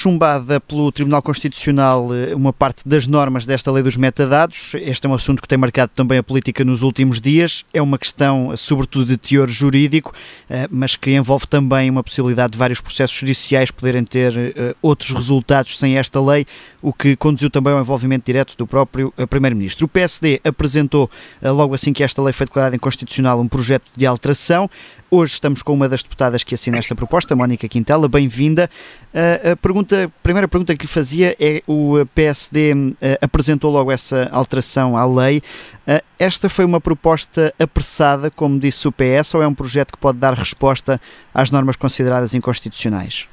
chumbada pelo Tribunal Constitucional eh, uma parte das normas desta lei dos metadados. Este é um assunto que tem marcado também a política nos últimos dias. É uma questão, sobretudo, de teor jurídico, eh, mas que envolve também uma possibilidade de vários processos judiciais poderem ter eh, outros resultados sem esta lei, o que conduziu também ao envolvimento direto do próprio Primeiro-Ministro. O PSD apresentou, logo assim que esta lei foi declarada inconstitucional, um projeto de alteração. Hoje estamos com uma das deputadas que assina esta proposta, Mónica Quintela. Bem-vinda. Uh, a, pergunta, a primeira pergunta que lhe fazia é: o PSD uh, apresentou logo essa alteração à lei. Uh, esta foi uma proposta apressada, como disse o PS, ou é um projeto que pode dar resposta às normas consideradas inconstitucionais?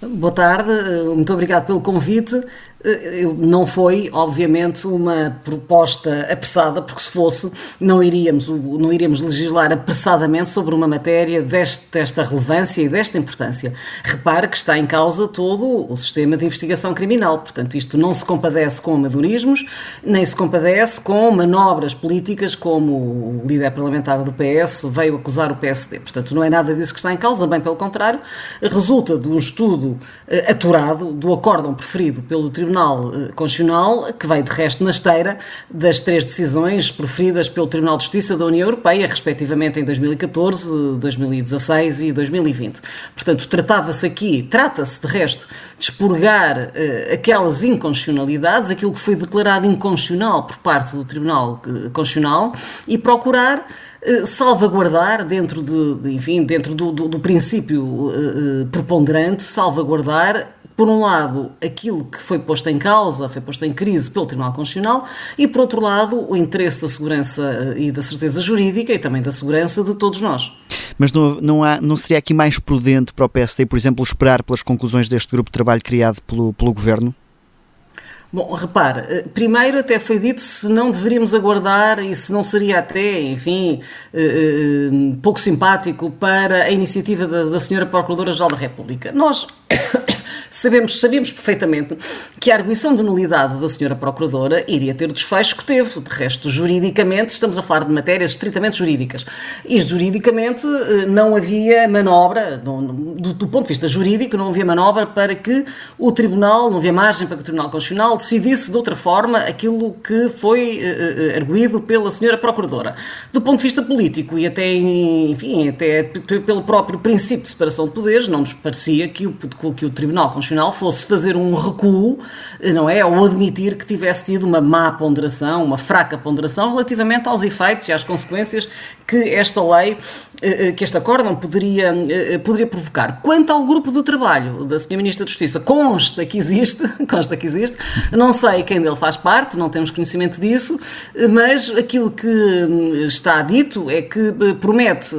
Boa tarde, muito obrigado pelo convite. Eh, não foi, obviamente, uma proposta apressada, porque se fosse, não iríamos, não iríamos legislar apressadamente sobre uma matéria deste, desta relevância e desta importância. Repare que está em causa todo o sistema de investigação criminal, portanto, isto não se compadece com amadorismos, nem se compadece com manobras políticas, como o líder parlamentar do PS veio acusar o PSD. Portanto, não é nada disso que está em causa, bem pelo contrário, resulta de um estudo uh, aturado do acórdão preferido pelo Tribunal Tribunal eh, Constitucional, que vai de resto na esteira das três decisões proferidas pelo Tribunal de Justiça da União Europeia, respectivamente em 2014, 2016 e 2020. Portanto, tratava-se aqui, trata-se de resto, de expurgar uh, aquelas inconstitucionalidades, aquilo que foi declarado inconstitucional por parte do Tribunal uh, Constitucional e procurar salvaguardar dentro de, enfim, dentro do, do, do princípio preponderante, salvaguardar por um lado, aquilo que foi posto em causa, foi posto em crise pelo Tribunal Constitucional, e por outro lado, o interesse da segurança eh, e da certeza jurídica e também da segurança de todos nós. Mas não, não, há, não seria aqui mais prudente para o PSD, por exemplo, esperar pelas conclusões deste grupo de trabalho criado pelo, pelo Governo? Bom, repare, eh, primeiro até foi dito se não deveríamos aguardar e se não seria até, enfim, eh, pouco simpático para a iniciativa da, da Senhora Procuradora-Geral da República. Nós Sabemos, sabíamos perfeitamente que a arguição de nulidade da senhora Procuradora iria ter o desfecho que teve. De resto, juridicamente, estamos a falar de matérias estritamente jurídicas. E juridicamente eh, não havia manobra, do, do ponto de vista jurídico, não havia manobra para que o Tribunal, não havia margem para que o Tribunal Constitucional decidisse de outra forma aquilo que foi uh, arguído pela senhora Procuradora. Do ponto de vista político e até, enfim, até pelo próprio princípio de separação de poderes, não nos parecia que o, que o Tribunal Constitucional fosse fazer um recuo, não é? Ou admitir que tivesse tido uma má ponderação, uma fraca ponderação relativamente aos efeitos e às consequências que esta lei, eh, eh, que este acórdão poderia, eh, poderia provocar. Quanto ao grupo de trabalho da Sra. Ministra da Justiça, consta que existe, consta que existe, não sei quem dele faz parte, não temos conhecimento disso, mas aquilo que hum, está dito é que promete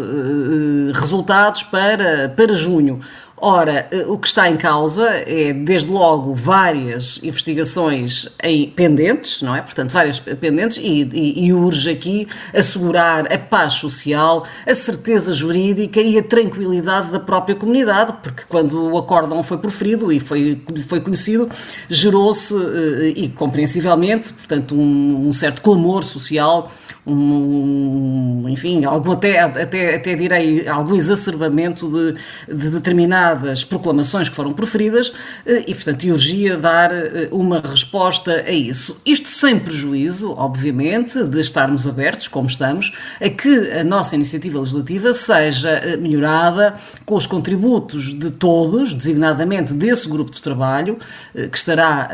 resultados para, para junho. Ora, eh, o que está em causa é, desde logo, várias investigações em pendentes, não é? Portanto, várias pendentes, e, e, e, urge aqui assegurar a paz social, a certeza jurídica e a tranquilidade da própria comunidade, porque quando o acórdão foi proferido e foi, foi conhecido, gerou-se, eh, e compreensivelmente, portanto, um, um certo clamor social, um, enfim, algum até, até, até direi, algum exacerbamento de, de determinados determinadas proclamações que foram proferidas eh, e, portanto, urgia dar eh, uma resposta a isso. Isto sem prejuízo, obviamente, de estarmos abertos, como estamos, a que a nossa iniciativa legislativa seja eh, melhorada com os contributos de todos, designadamente desse grupo de trabalho, que estará,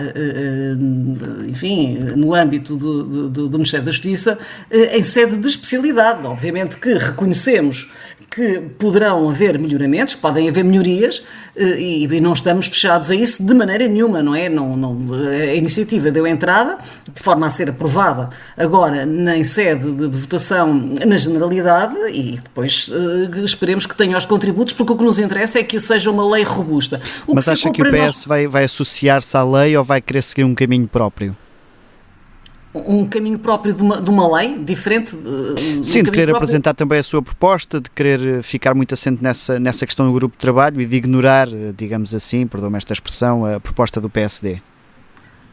enfim, no âmbito do, do, do Ministério da Justiça, em sede de especialidade. Obviamente que reconhecemos que poderão haver melhoramentos, podem haver melhorias eh, e não estamos fechados a isso de maneira nenhuma, não é? Não, não, a iniciativa deu entrada de forma a ser aprovada agora em sede de, de votação na generalidade e depois uh, esperemos que tenha os contributos, porque o que nos interessa é que seja uma lei robusta. O Mas que acha que o PS nós... vai, vai associar-se à lei ou vai querer seguir um caminho próprio? Um caminho próprio de uma, de uma lei diferente? De, Sim, um de querer próprio... apresentar também a sua proposta, de querer ficar muito assente nessa, nessa questão do grupo de trabalho e de ignorar, digamos assim, perdão-me esta expressão, a proposta do PSD.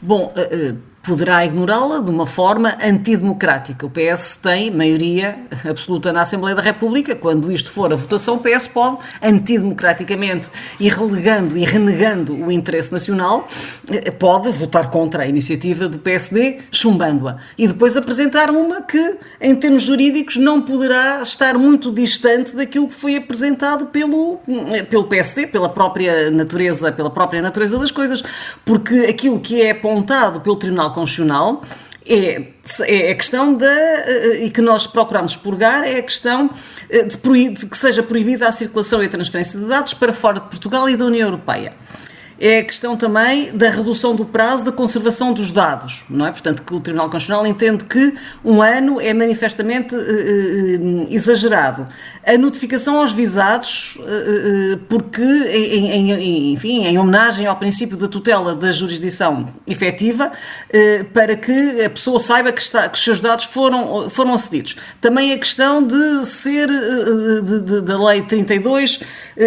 Bom, uh, uh, poderá ignorá-la de uma forma antidemocrática. O PS tem maioria absoluta na Assembleia da República. Quando isto for a votação, o PS pode, antidemocraticamente e relegando e renegando o interesse nacional, eh, pode votar contra a iniciativa do PSD, chumbando-a. E depois apresentar uma que, em termos jurídicos, não poderá estar muito distante daquilo que foi apresentado pelo, eh, pelo PSD, pela própria natureza, pela própria natureza das coisas. Porque aquilo que é apontado pelo Tribunal Constitucional é, é a questão da. Eh, e que nós procuramos purgar é a questão eh, de, de que seja proibida a circulação e a transferência de dados para fora de Portugal e da União Europeia é a questão também da redução do prazo da conservação dos dados, não é? Portanto, que o Tribunal Constitucional entende que um ano é manifestamente uh, uh, exagerado. A notificação aos visados, uh, porque, em, em, enfim, em homenagem ao princípio da tutela da jurisdição efetiva, para que a pessoa saiba que, está, que os seus dados foram, foram acedidos. Também a questão de ser, da Lei 32,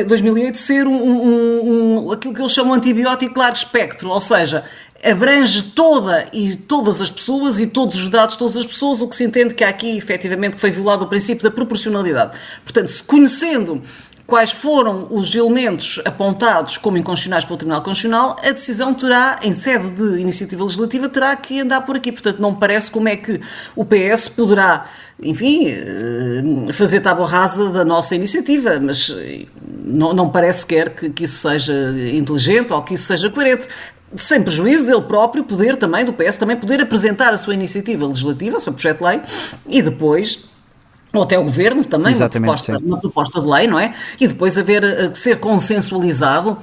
2008, ser um, um, um, aquilo que eles chamam antibiótico largo espectro, ou seja, abrange toda e todas as pessoas e todos os dados de todas as pessoas, o que se entende que há aqui efetivamente que foi violado o princípio da proporcionalidade. Portanto, se conhecendo quais foram os elementos apontados como inconstitucionais pelo Tribunal Constitucional, a decisão terá, em sede de iniciativa legislativa, terá que andar por aqui. Portanto, não me parece como é que o PS poderá, enfim, eh, fazer tábua rasa da nossa iniciativa, mas eh, não, não parece sequer que, que isso seja inteligente ou que isso seja coerente sem prejuízo dele próprio poder também, do PS, também poder apresentar a sua iniciativa legislativa, o seu projeto de lei, e depois ou até o governo também, uma proposta, uma proposta, de lei, não é? E depois haver eh, ser consensualizado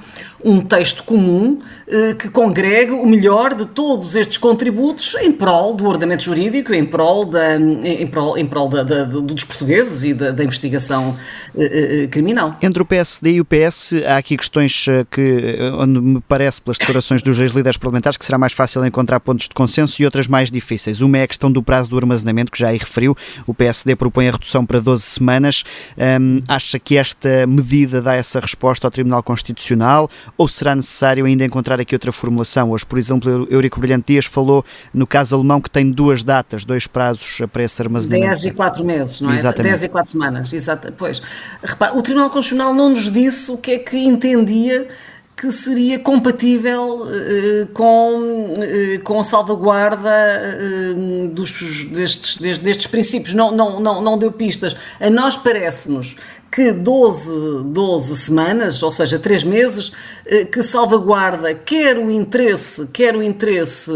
um texto comum eh, que congregue o melhor de todos estes contributos em prol do ordenamento jurídico, em prol, da, em prol, em prol da, da, dos portugueses e da, da investigação eh, eh, criminal. Entre o PSD e o PS há aqui questões que, onde me parece, pelas declarações dos dois líderes parlamentares, que será mais fácil encontrar pontos de consenso e outras mais difíceis. Uma é a questão do prazo do armazenamento, que já aí referiu. O PSD propõe a redução para 12 semanas. Um, acha que esta medida dá essa resposta ao Tribunal Constitucional ou será necessário ainda encontrar aqui outra formulação? Hoje, por exemplo, Eurico Brilhante Dias falou no caso alemão que tem duas datas, dois prazos para esse armazenamento. 10 e 4 meses, não é? Exatamente. 10 e 4 semanas, exato. Pois, repare, o Tribunal Constitucional não nos disse o que é que entendia que seria compatível uh, com, uh, com a salvaguarda uh, dos, destes, destes, destes, princípios. Não, não, não, não deu pistas. A nós parece-nos que 12, 12 semanas, ou seja, 3 meses, que salvaguarda quer o interesse, quer o interesse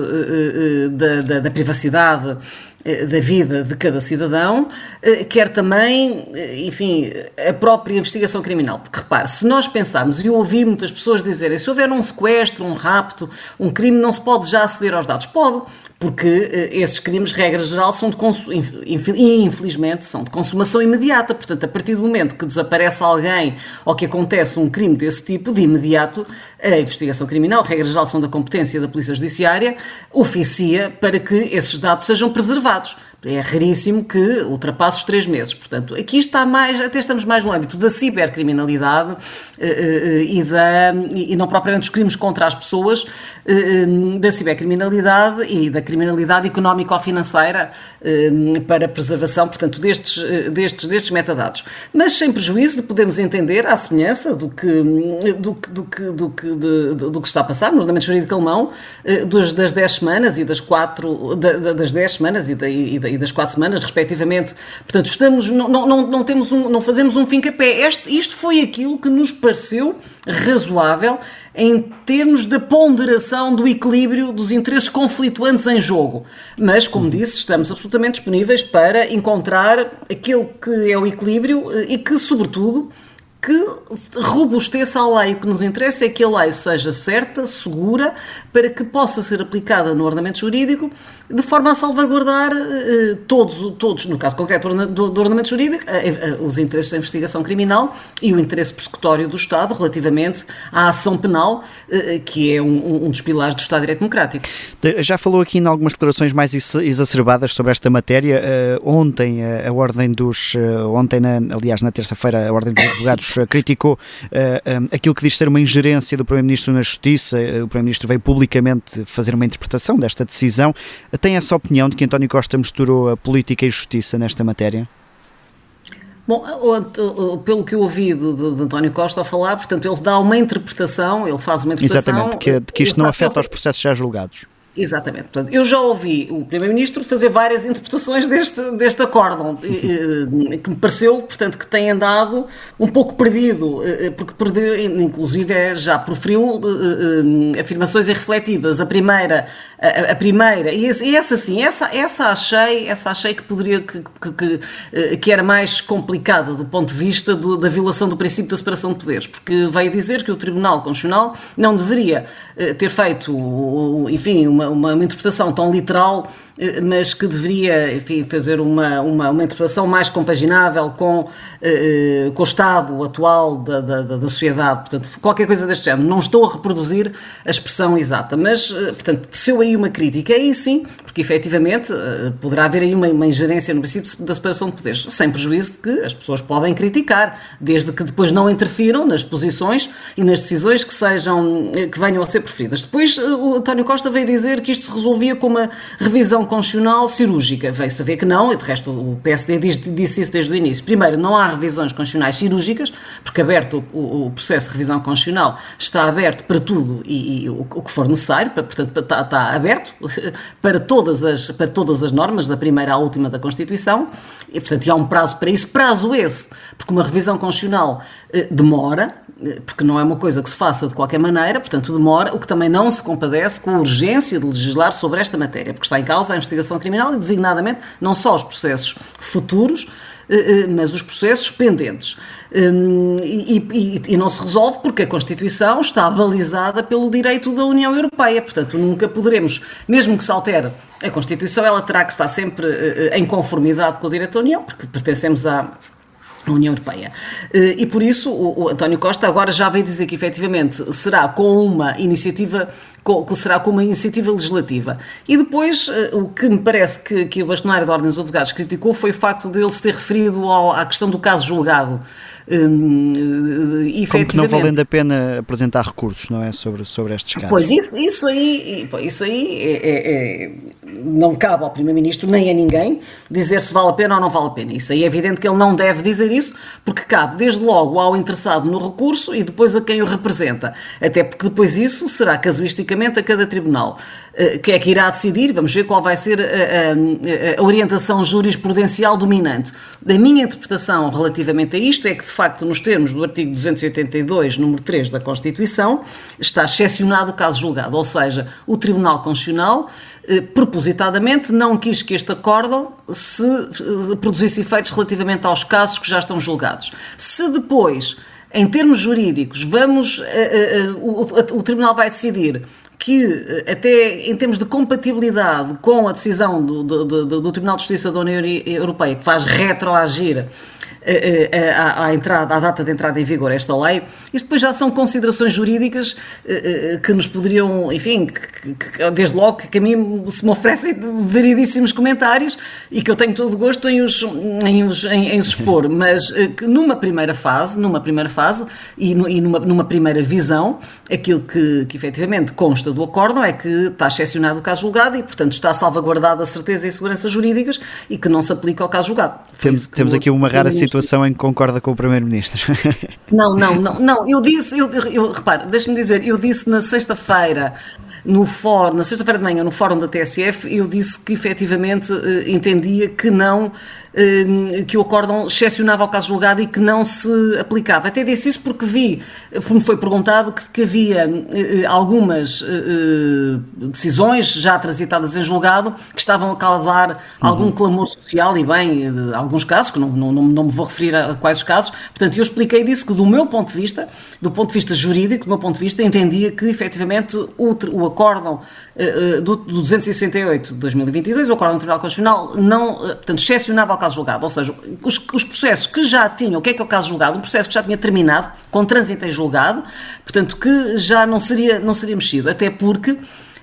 da, da, da privacidade da vida de cada cidadão, eh, quer também, eh, enfim, a própria investigação criminal. Porque repare, se nós pensarmos, e eu ouvi muitas pessoas dizerem, se houver um sequestro, um rapto, um crime, não se pode já aceder aos dados. Pode, porque uh, esses crimes, regra geral, são de infelizmente, são de consumação imediata. Portanto, a partir do momento que desaparece alguém ou que acontece um crime desse tipo, de imediato, a investigação criminal, regra geral, são da competência da Polícia Judiciária, oficia para que esses dados sejam preservados é raríssimo que ultrapasse os três meses. Portanto, aqui está mais, até estamos mais no âmbito da cibercriminalidade uh, uh, e, da, e não propriamente dos crimes contra as pessoas, da cibercriminalidade e da criminalidade económica ou financeira para preservação, portanto, destes, destes, destes metadados. Mas sem prejuízo de podemos entender, à semelhança do que, do, do, que, do, que, de, do que está a passar no ordenamento jurídico alemão, das, das 10 semanas e das 4, da, das 10 semanas e da, e da e das quatro semanas, respectivamente. Portanto, estamos, não, não, não, temos um, não fazemos um fim capé. Este, isto foi aquilo que nos pareceu razoável em termos da ponderação do equilíbrio dos interesses conflituantes em jogo. Mas, como disse, estamos absolutamente disponíveis para encontrar aquele que é o equilíbrio eh, e que, sobretudo, que robusteça a lei. O que nos interessa é que a lei seja certa, segura, para que possa ser aplicada no ordenamento jurídico de forma a salvaguardar eh, todos, todos, no caso concreto do, do ordenamento jurídico, eh, eh, os interesses da investigação criminal e o interesse persecutório do Estado relativamente à ação penal, que é um, um dos pilares do Estado de Direito Democrático. Já falou aqui em algumas declarações mais exacerbadas sobre esta matéria. ontem, a Ordem dos. ontem, aliás, na terça-feira, a Ordem dos Advogados criticou uh, um, aquilo que diz ser uma ingerência do Primeiro-Ministro na Justiça. O Primeiro-Ministro veio publicamente fazer uma interpretação desta decisão. Tem essa opinião de que António Costa misturou a política e justiça nesta matéria? Bom, pelo que eu ouvi de, de, de, António Costa a falar, portanto, ele dá uma interpretação, ele faz uma interpretação. Exatamente, que, que isto não afeta os processos já julgados. Exatamente. Portanto, eu já ouvi o Primeiro-Ministro fazer várias interpretações deste, deste acórdão, que me pareceu, portanto, que tem andado um pouco perdido, porque perdeu, inclusive é, já proferiu afirmações irrefletidas. A primeira, a, a primeira, e essa sim, essa, essa achei, essa achei que poderia, que, que, que era mais complicada do ponto de vista do, da violação do princípio da separação de poderes, porque veio dizer que o Tribunal Constitucional não deveria ter feito, enfim, uma uma, uma interpretação tão literal mas que deveria enfim, fazer uma, uma, uma interpretação mais compaginável com, eh, com o estado atual da, da, da, sociedade. Portanto, qualquer coisa deste género. Não estou a reproduzir a expressão exata, mas, eh, portanto, teceu aí uma crítica, aí sim, porque efetivamente eh, poderá haver aí uma, uma ingerência no princípio da separação de poderes, sem prejuízo de que as pessoas podem criticar, desde que depois não interfiram nas posições e nas decisões que sejam, que venham a ser preferidas. Depois o António Costa veio dizer que isto se resolvia com uma revisão constitucional cirúrgica. Veio-se a ver que não, e de resto o PSD disse isso desde o início. Primeiro, não há revisões constitucionais cirúrgicas, porque aberto o, o processo de revisão constitucional está aberto para tudo e, e o, o, que for necessário, para, portanto está, está, aberto para todas, as, para todas as normas, da primeira à última da Constituição, e portanto há um prazo para isso, prazo esse, porque uma revisão constitucional eh, demora, porque não é uma coisa que se faça de qualquer maneira, portanto demora, o que também não se compadece com a urgência de legislar sobre esta matéria, porque está em causa a investigação criminal e, designadamente, não só os processos futuros, eh, mas os processos pendentes. Hum, e, e, e, não se resolve porque a Constituição está balizada pelo direito da União Europeia. Portanto, nunca poderemos, mesmo que se altere a Constituição, ela terá que estar sempre em conformidade com o direito da União, porque pertencemos à União Europeia. Eh, e por isso o, António Costa agora já veio dizer que efetivamente será com uma iniciativa com, será com uma iniciativa legislativa. E depois, eh, o que me parece que, que o bastonário da Ordem dos Advogados criticou foi o facto de ele se ter referido ao, à questão do caso julgado. Hum, eh, Como que não valendo a pena apresentar recursos, não é? Sobre, sobre estes casos. Pois, isso, isso aí, isso aí é, é, é, não cabe ao Primeiro-Ministro nem a ninguém dizer se vale a pena ou não vale a pena. Isso aí é evidente que ele não deve dizer isso, porque cabe desde logo ao interessado no recurso e depois a quem o representa. Até porque depois isso será casuisticamente a cada tribunal. Eh, que é que irá decidir, vamos ver qual vai ser a, a, a, orientação jurisprudencial dominante. Da minha interpretação relativamente a isto é que, de facto, nos termos do artigo 282, número 3 da Constituição, está excepcionado o caso julgado, ou seja, o Tribunal Constitucional eh, propositadamente não quis que este acórdão se eh, produzisse efeitos relativamente aos casos que já estão julgados. Se depois em termos jurídicos, vamos, uh, uh, uh, o, o, Tribunal vai decidir que, até em termos de compatibilidade com a decisão do, do, do, do Tribunal de Justiça da União Europeia, que faz retroagir eh, eh, à, à, entrada, à data de entrada em vigor esta lei. Isto depois já são considerações jurídicas eh, que nos poderiam, enfim, que, que, desde logo que a mim se me oferecem veridíssimos comentários e que eu tenho todo o gosto em os, em os, em, em expor, mas que numa primeira fase, numa primeira fase e, no, e numa, numa primeira visão, aquilo que, que efetivamente consta do acórdão é que está excepcionado o caso julgado e, portanto, está salvaguardada a certeza e segurança jurídicas e que não se aplica ao caso julgado. Tem, temos aqui uma rara situação situação em que concorda com o Primeiro-Ministro. Não, não, não, não. Eu disse, eu, eu repare, deixe-me dizer, eu disse na sexta-feira no fórum, na sexta-feira de manhã, no fórum da TSF, eu disse que efetivamente eh, entendia que não que o acórdão excepcionava ao caso julgado e que não se aplicava. Até disse isso porque vi, me foi perguntado, que, que havia eh, algumas eh, decisões já transitadas em julgado que estavam a causar algum uhum. clamor social e bem, alguns casos, que não, não, não me vou referir a quais os casos. Portanto, eu expliquei disso que do meu ponto de vista, do ponto de vista jurídico, do meu ponto de vista, entendia que efetivamente o, o acórdão do, do 268 de 2022, o acórdão do Tribunal Constitucional, não, portanto, excepcionava caso julgado. Ou seja, os, os, processos que já tinham, o que é que é o caso julgado? Um processo que já tinha terminado, com trânsito em julgado, portanto, que já não seria, não seria mexido. Até porque.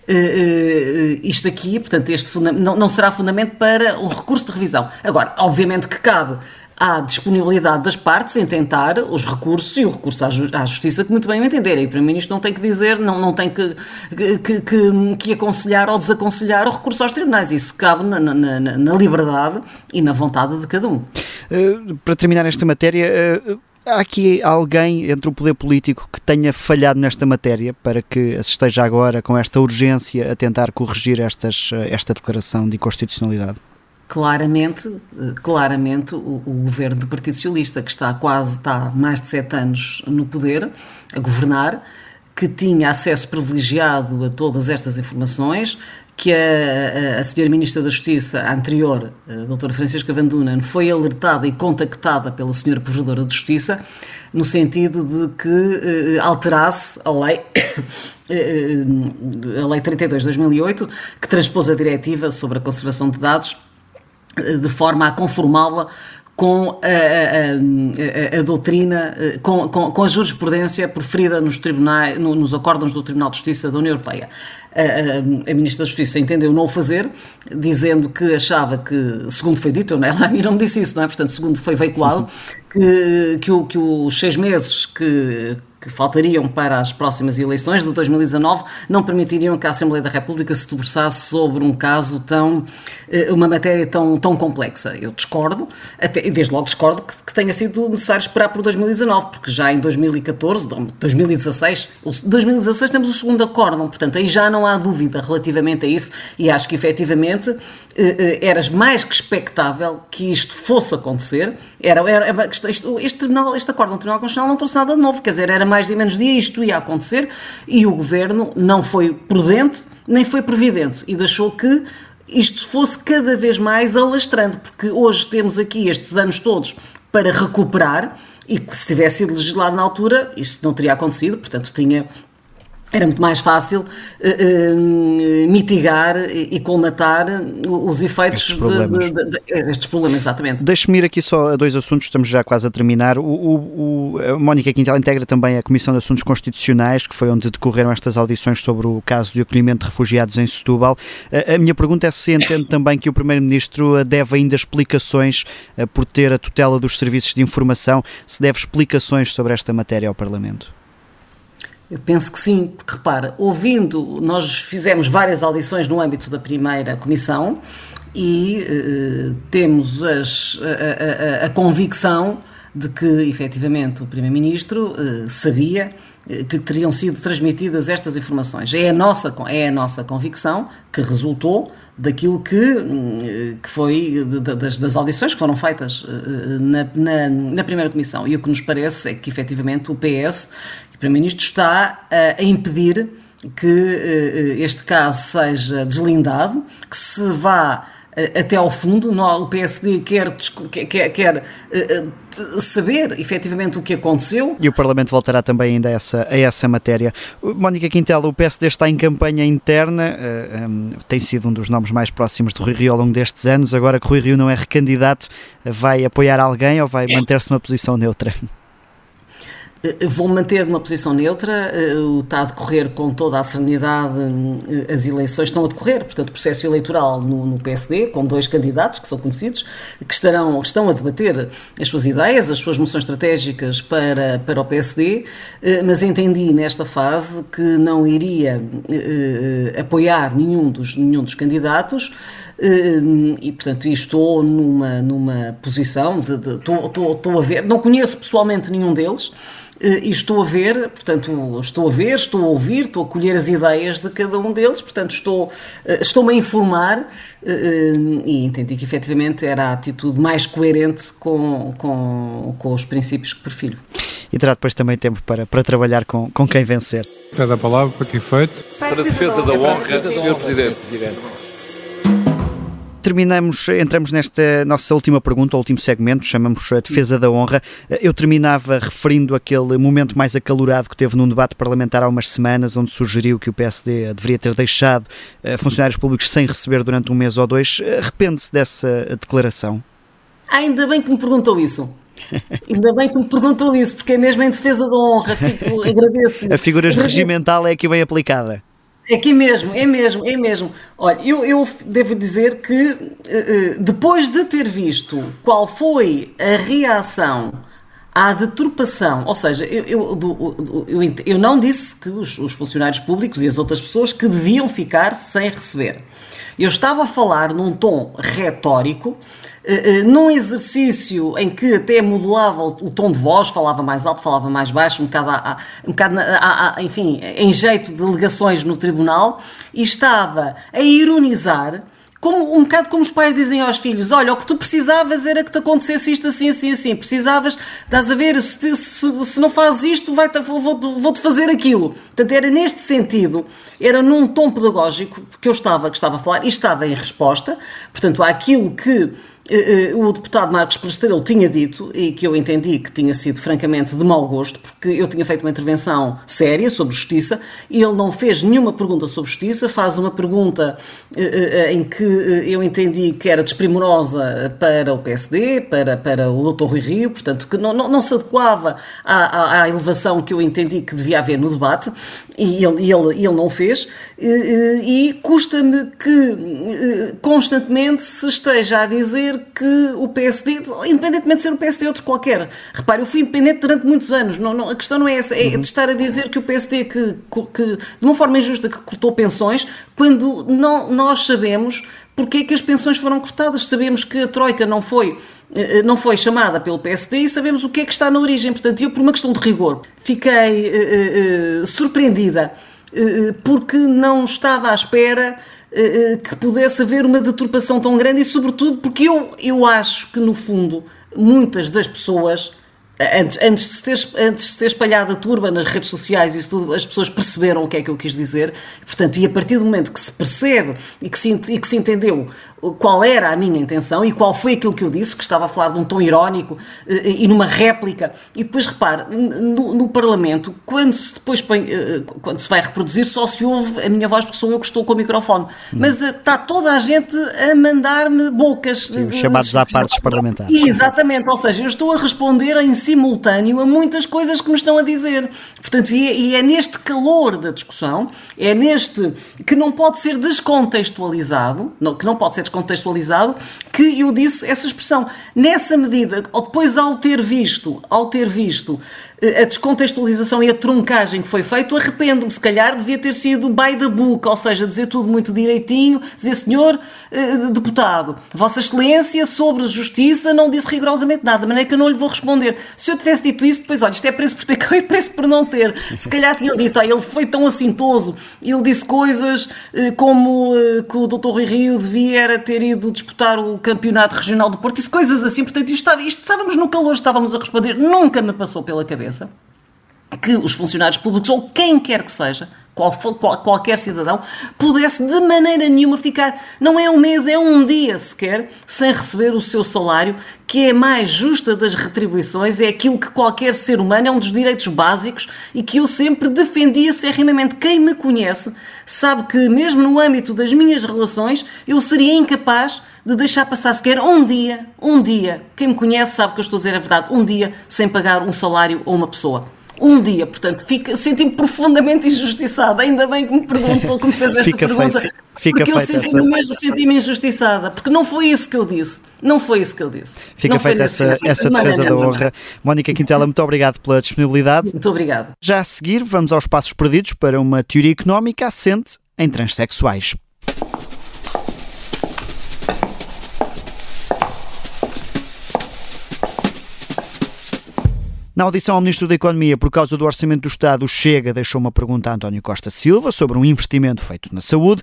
Uh, uh, isto aqui, portanto, este não, não será fundamento para o recurso de revisão. Agora, obviamente que cabe há disponibilidade das partes em tentar os recursos e o recurso à, Justiça que muito bem o entenderem. E o Primeiro-Ministro não tem que dizer, não, não tem que, que, que, que, aconselhar ou desaconselhar o recurso aos tribunais. Isso cabe na, na, na liberdade e na vontade de cada um. Uh, para terminar esta matéria, uh, Há aqui alguém entre o poder político que tenha falhado nesta matéria para que se esteja agora com esta urgência a tentar corrigir estas, esta declaração de inconstitucionalidade? Claramente, claramente o, o, governo do Partido Socialista, que está quase está mais de sete anos no poder, a governar, que tinha acesso privilegiado a todas estas informações, que a, a, a senhora Ministra da Justiça, a anterior, a doutora Francisca Van Dunen, foi alertada e contactada pela senhora Provedora de Justiça, no sentido de que eh, alterasse a lei, eh, a lei 32 de 2008, que transpôs a diretiva sobre a conservação de dados, eh, de forma a conformá-la com a, a, a, a doutrina, eh, com, com, com, a jurisprudência preferida nos, tribunais, no, nos acórdãos do Tribunal de Justiça da União Europeia. A, Ministra da Justiça entendeu não o fazer, dizendo que achava que, segundo foi dito, ela a mim não me disse isso, não é? Portanto, segundo foi veiculado, que, que, o, que os seis meses que que faltariam para as próximas eleições de 2019 não permitiriam que a Assembleia da República se debruçasse sobre um caso tão, eh, uma matéria tão, tão complexa. Eu discordo, até, desde logo discordo que, que tenha sido necessário esperar por 2019, porque já em 2014, 2016, 2016 temos o segundo acórdão, portanto aí já não há dúvida relativamente a isso e acho que efetivamente eh, eh, era mais que expectável que isto fosse acontecer. Era, era, era este, este, tribunal, este acordo do Tribunal Constitucional não trouxe nada de novo, quer dizer, era mais de menos dia isto ia acontecer e o governo não foi prudente nem foi previdente e deixou que isto fosse cada vez mais alastrando, porque hoje temos aqui estes anos todos para recuperar e que se tivesse sido legislado na altura, isto não teria acontecido, portanto tinha era muito mais fácil uh, uh, mitigar e, e colmatar os efeitos estes problemas, de, de, de, estes problemas exatamente. Deixe-me ir aqui só a dois assuntos, estamos já quase a terminar. O, o, o, a Mónica Quintal integra também a Comissão de Assuntos Constitucionais, que foi onde decorreram estas audições sobre o caso de acolhimento de refugiados em Setúbal. A, a minha pergunta é se entende também que o Primeiro-Ministro deve ainda explicações por ter a tutela dos serviços de informação, se deve explicações sobre esta matéria ao Parlamento. Eu penso que sim, porque repara, ouvindo, nós fizemos várias audições no âmbito da primeira comissão e uh, temos as, a, a, a, convicção de que efetivamente o Primeiro-Ministro uh, sabia eh, que teriam sido transmitidas estas informações. É a nossa, é a nossa convicção que resultou daquilo que, hum, que foi das, das audições que foram feitas na, na, na, primeira comissão. E o que nos parece é que efetivamente o PS o Primeiro-Ministro está a impedir que eh, este caso seja deslindado, que se vá eh, até ao fundo. O PSD quer, quer, quer eh, saber efetivamente o que aconteceu. E o Parlamento voltará também ainda a essa, a essa matéria. Mónica Quintela, o PSD está em campanha interna, tem sido um dos nomes mais próximos de Rui Rio ao longo destes anos. Agora que Rui Rio não é recandidato, vai apoiar alguém ou vai manter-se numa posição neutra? Eh, vou manter uma posição neutra, eh, está a decorrer com toda a serenidade, eh, as eleições estão a decorrer, portanto, o processo eleitoral no, no, PSD, com dois candidatos que são conhecidos, que estarão, estão a debater as suas ideias, as suas moções estratégicas para, para o PSD, mas entendi nesta fase que não iria apoiar nenhum dos, nenhum dos candidatos. E, portanto, estou numa, numa posição de, de estou, estou, estou a ver, não conheço pessoalmente nenhum deles, eh, e estou a ver, portanto, estou a ver, estou a ouvir, estou a colher as ideias de cada um deles, portanto, estou, eh, estou-me a informar eh, e entendi que efetivamente era a atitude mais coerente com, com, com os princípios que prefiro. E terá depois também tempo para, para trabalhar com, com quem vencer. Pede a palavra para que feito. Para a defesa da honra, Sr. Presidente terminamos, entramos nesta nossa última pergunta, o último segmento, chamamos a defesa da honra. Eu terminava referindo aquele momento mais acalorado que teve num debate parlamentar há umas semanas, onde sugeriu que o PSD deveria ter deixado eh, funcionários públicos sem receber durante um mês ou dois. Arrepende-se dessa declaração? Ah, ainda bem que me perguntou isso. Ainda bem que me perguntou isso, porque é mesmo em defesa da honra. Fico, agradeço. A figura regimental é aqui bem aplicada. É que é mesmo, é mesmo, é mesmo. Olha, eu, eu devo dizer que depois de ter visto qual foi a reação à deturpação, ou seja, eu, eu, eu, eu não disse que os, os funcionários públicos e as outras pessoas que deviam ficar sem receber. Eu estava a falar num tom retórico, eh, eh, num exercício em que até modulava o tom de voz, falava mais alto, falava mais baixo, um bocado, a, um bocado a, a, enfim, em jeito de alegações no tribunal, e estava a ironizar como, um bocado como os pais dizem aos filhos: olha, o que tu precisavas era que te acontecesse isto assim, assim, assim. Precisavas, estás a ver, se, se, se não fazes isto, vou-te vou fazer aquilo. Portanto, era neste sentido, era num tom pedagógico que eu estava, que estava a falar e estava em resposta, portanto, àquilo que o deputado Marcos Prestrelo tinha dito, e que eu entendi que tinha sido francamente de mau gosto, porque eu tinha feito uma intervenção séria sobre justiça, e ele não fez nenhuma pergunta sobre justiça, faz uma pergunta eh, em que eu entendi que era desprimorosa para o PSD, para, para o Dr. Rui Rio, portanto, que não, não, não se adequava à, à, à, elevação que eu entendi que devia haver no debate, e ele, ele, ele não fez, e custa-me que constantemente se esteja a dizer que o PSD, independentemente de ser o PSD outro qualquer, repare, eu fui independente durante muitos anos, não, não, a questão não é essa, é uhum. de estar a dizer que o PSD, que, que, de uma forma injusta, que cortou pensões, quando não, nós sabemos porque é que as pensões foram cortadas, sabemos que a Troika não foi eh, não foi chamada pelo PSD e sabemos o que é que está na origem. Portanto, eu, por uma questão de rigor, fiquei uh, uh, surpreendida porque não estava à espera que pudesse haver uma deturpação tão grande e, sobretudo, porque eu, eu acho que, no fundo, muitas das pessoas Antes, antes, de se ter, antes de se ter espalhado a turba nas redes sociais e tudo, as pessoas perceberam o que é que eu quis dizer. Portanto, e a partir do momento que se percebe e que se, e que se entendeu qual era a minha intenção e qual foi aquilo que eu disse, que estava a falar de um tom irónico eh, e numa réplica. E depois, repare, no, no Parlamento, quando se depois põe, eh, quando se vai reproduzir, só se ouve a minha voz, porque sou eu que estou com o microfone. Hum. Mas eh, está toda a gente a mandar-me bocas. Sim, de, chamados à partes parlamentares. Exatamente, ou seja, eu estou a responder em simultâneo a muitas coisas que me estão a dizer. Portanto, e é, e é neste calor da discussão, é neste que não pode ser descontextualizado, não, que não pode ser descontextualizado, que eu disse essa expressão. Nessa medida, depois ao ter visto, ao ter visto a descontextualização e a truncagem que foi feito, arrependo-me. Se calhar devia ter sido by the book, ou seja, dizer tudo muito direitinho, dizer, senhor eh, deputado, Vossa Excelência sobre justiça não disse rigorosamente nada, de maneira que eu não lhe vou responder. Se eu tivesse dito isso, depois, olha, isto é preço por ter e preço por não ter. Se calhar tinha dito, ele foi tão assintoso, ele disse coisas eh, como eh, que o Dr. Rui Rio devia ter ido disputar o campeonato regional do Porto, disse coisas assim, portanto, isto, estava, isto estávamos no calor, estávamos a responder, nunca me passou pela cabeça que os funcionários públicos, ou quem quer que seja, qual, qual, qualquer cidadão, pudesse de maneira nenhuma ficar, não é um mês, é um dia sequer, sem receber o seu salário, que é mais justa das retribuições, é aquilo que qualquer ser humano, é um dos direitos básicos e que eu sempre defendia serrimamente. Quem me conhece sabe que, mesmo no âmbito das minhas relações, eu seria incapaz de deixar passar sequer um dia, um dia. Quem me conhece sabe que eu estou a dizer a verdade, um dia sem pagar um salário a uma pessoa um dia. Portanto, senti-me profundamente injustiçada. Ainda bem que me perguntou, que me fez esta fica pergunta. Feita, fica porque eu senti-me essa... mesmo senti-me injustiçada. Porque não foi isso que eu disse. Não foi isso que eu disse. Fica não feita essa, essa defesa da honra. Mónica Quintela, muito obrigado pela disponibilidade. Muito obrigado. Já a seguir, vamos aos passos perdidos para uma teoria económica assente em transexuais. Na audição ao Ministro da Economia, por causa do Orçamento do Estado, Chega deixou uma pergunta a António Costa Silva sobre um investimento feito na saúde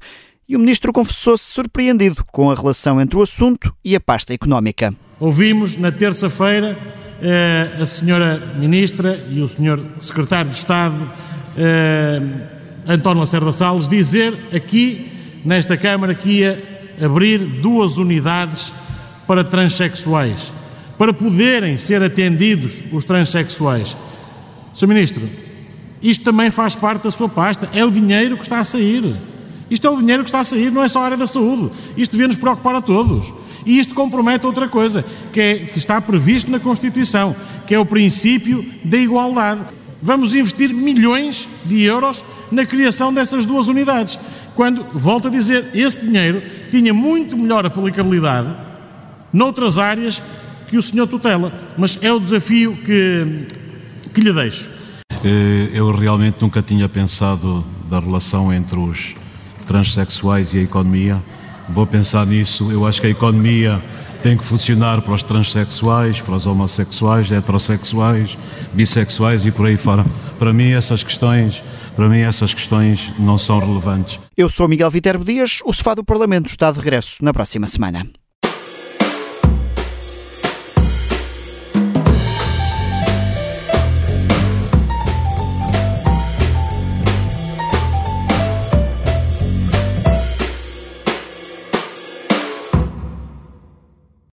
e o Ministro confessou-se surpreendido com a relação entre o assunto e a pasta económica. Ouvimos na terça-feira eh, a Senhora Ministra e o Senhor Secretário de Estado, eh, António Lacerda Salles, dizer aqui nesta Câmara que ia abrir duas unidades para transexuais para poderem ser atendidos os transexuais. Sr. Ministro, isto também faz parte da sua pasta. É o dinheiro que está a sair. Isto é o dinheiro que está a sair, não é só a área da saúde. Isto devia nos preocupar a todos. E isto compromete outra coisa, que, é, que está previsto na Constituição, que é o princípio da igualdade. vamos investir milhões de euros na criação dessas duas unidades. Quando, volto a dizer, esse dinheiro tinha muito melhor aplicabilidade noutras áreas que o senhor tutela. Mas é o desafio que, que lhe deixo. Eh, eu realmente nunca tinha pensado da relação entre os transexuais e a economia. Vou pensar nisso. Eu acho que a economia tem que funcionar para os transexuais, para os homossexuais, heterossexuais, bissexuais e por aí fora. Para mim essas questões, para mim essas questões não são relevantes. Eu sou Miguel Viterbo Dias, o Sofá do Parlamento está de regresso na próxima semana.